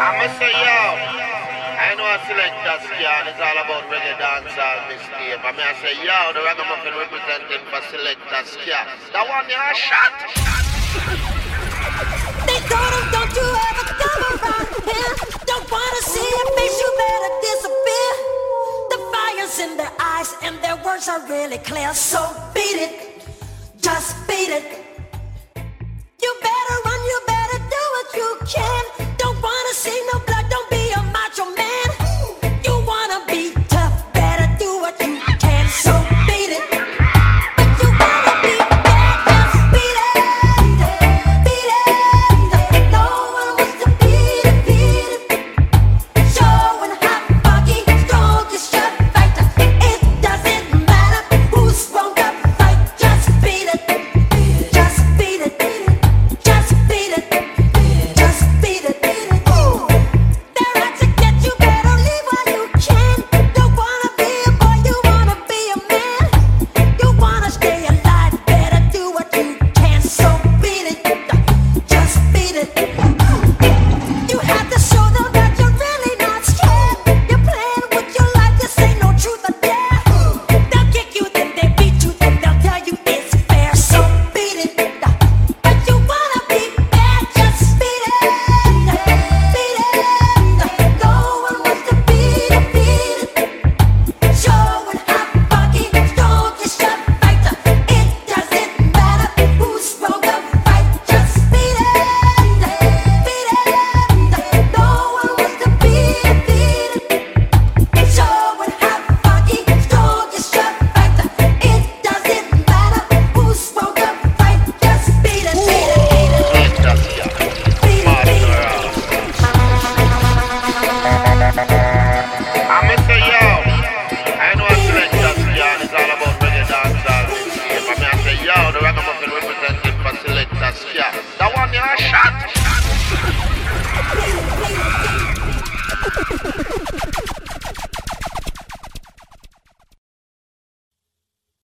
I'ma say yo. I know I Selecta SCA, it's all about reggae dancehall game. I mean I say yo, the ragamuffin representing for Selecta SCA. That one you a shot. They told him don't you ever come around here. Don't wanna see your face, you better disappear. The fire's in their eyes and their words are really clear. So beat it, just beat it.